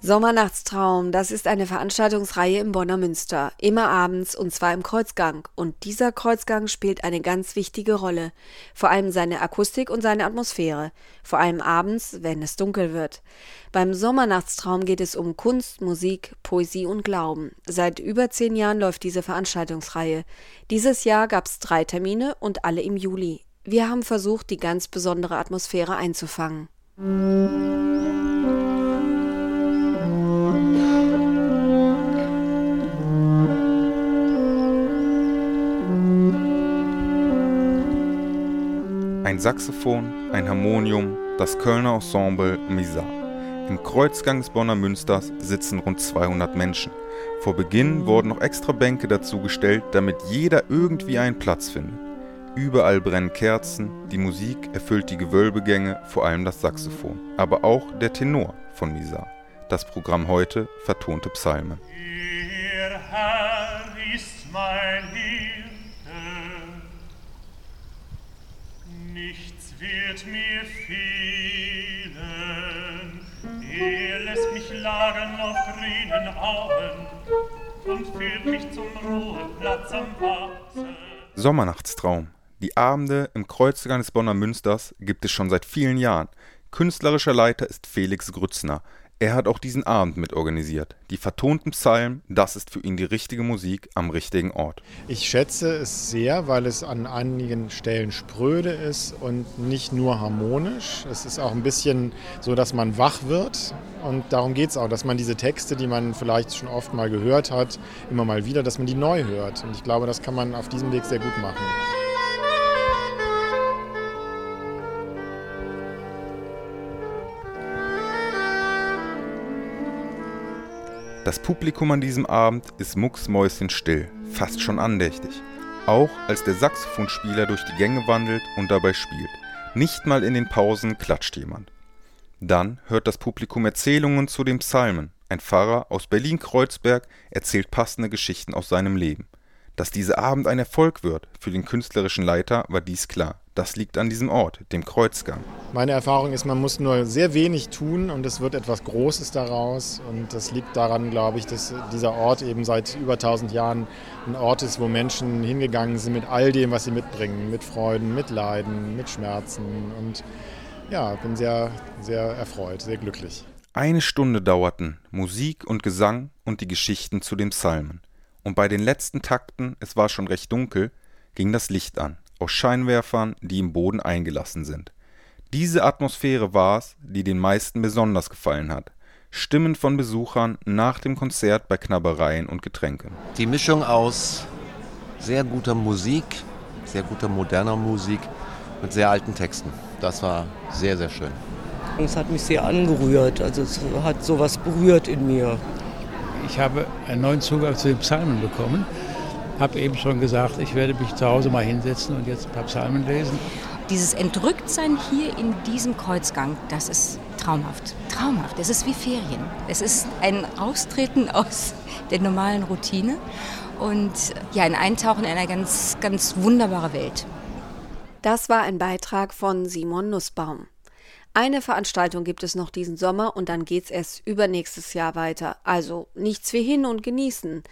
Sommernachtstraum, das ist eine Veranstaltungsreihe im Bonner Münster, immer abends und zwar im Kreuzgang. Und dieser Kreuzgang spielt eine ganz wichtige Rolle, vor allem seine Akustik und seine Atmosphäre, vor allem abends, wenn es dunkel wird. Beim Sommernachtstraum geht es um Kunst, Musik, Poesie und Glauben. Seit über zehn Jahren läuft diese Veranstaltungsreihe. Dieses Jahr gab es drei Termine und alle im Juli. Wir haben versucht, die ganz besondere Atmosphäre einzufangen. Ein Saxophon, ein Harmonium, das Kölner Ensemble Misa. Im Kreuzgang des Bonner Münsters sitzen rund 200 Menschen. Vor Beginn wurden noch extra Bänke dazugestellt, damit jeder irgendwie einen Platz findet. Überall brennen Kerzen, die Musik erfüllt die Gewölbegänge, vor allem das Saxophon, aber auch der Tenor von Misa. Das Programm heute vertonte Psalmen. Der Herr ist mein Hirte, nichts wird mir fehlen. Er lässt mich lagen auf grünen Auen und führt mich zum Ruheplatz am Wasser. Sommernachtstraum. Die Abende im Kreuzgang des Bonner Münsters gibt es schon seit vielen Jahren. Künstlerischer Leiter ist Felix Grützner. Er hat auch diesen Abend mitorganisiert. Die vertonten Psalmen, das ist für ihn die richtige Musik am richtigen Ort. Ich schätze es sehr, weil es an einigen Stellen spröde ist und nicht nur harmonisch. Es ist auch ein bisschen so, dass man wach wird. Und darum geht es auch, dass man diese Texte, die man vielleicht schon oft mal gehört hat, immer mal wieder, dass man die neu hört. Und ich glaube, das kann man auf diesem Weg sehr gut machen. Das Publikum an diesem Abend ist mucksmäuschenstill, fast schon andächtig. Auch als der Saxophonspieler durch die Gänge wandelt und dabei spielt. Nicht mal in den Pausen klatscht jemand. Dann hört das Publikum Erzählungen zu den Psalmen. Ein Pfarrer aus Berlin-Kreuzberg erzählt passende Geschichten aus seinem Leben. Dass dieser Abend ein Erfolg wird, für den künstlerischen Leiter war dies klar. Das liegt an diesem Ort, dem Kreuzgang. Meine Erfahrung ist, man muss nur sehr wenig tun und es wird etwas Großes daraus. Und das liegt daran, glaube ich, dass dieser Ort eben seit über 1000 Jahren ein Ort ist, wo Menschen hingegangen sind mit all dem, was sie mitbringen. Mit Freuden, mit Leiden, mit Schmerzen. Und ja, bin sehr, sehr erfreut, sehr glücklich. Eine Stunde dauerten Musik und Gesang und die Geschichten zu den Psalmen. Und bei den letzten Takten, es war schon recht dunkel, ging das Licht an, aus Scheinwerfern, die im Boden eingelassen sind. Diese Atmosphäre war es, die den meisten besonders gefallen hat. Stimmen von Besuchern nach dem Konzert bei Knabbereien und Getränken. Die Mischung aus sehr guter Musik, sehr guter moderner Musik mit sehr alten Texten. Das war sehr, sehr schön. Es hat mich sehr angerührt, also es hat sowas berührt in mir. Ich habe einen neuen Zugang zu den Psalmen bekommen. Habe eben schon gesagt, ich werde mich zu Hause mal hinsetzen und jetzt ein paar Psalmen lesen. Dieses Entrücktsein hier in diesem Kreuzgang, das ist traumhaft. Traumhaft. Es ist wie Ferien. Es ist ein Austreten aus der normalen Routine und ja, ein Eintauchen in eine ganz, ganz wunderbare Welt. Das war ein Beitrag von Simon Nussbaum. Eine Veranstaltung gibt es noch diesen Sommer und dann geht's erst übernächstes Jahr weiter. Also nichts wie hin und genießen.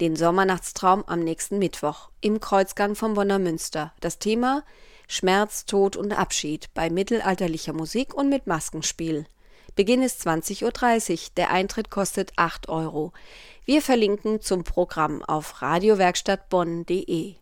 Den Sommernachtstraum am nächsten Mittwoch im Kreuzgang vom Bonner Münster. Das Thema Schmerz, Tod und Abschied bei mittelalterlicher Musik und mit Maskenspiel. Beginn ist 20.30 Uhr. Der Eintritt kostet 8 Euro. Wir verlinken zum Programm auf radiowerkstattbonn.de.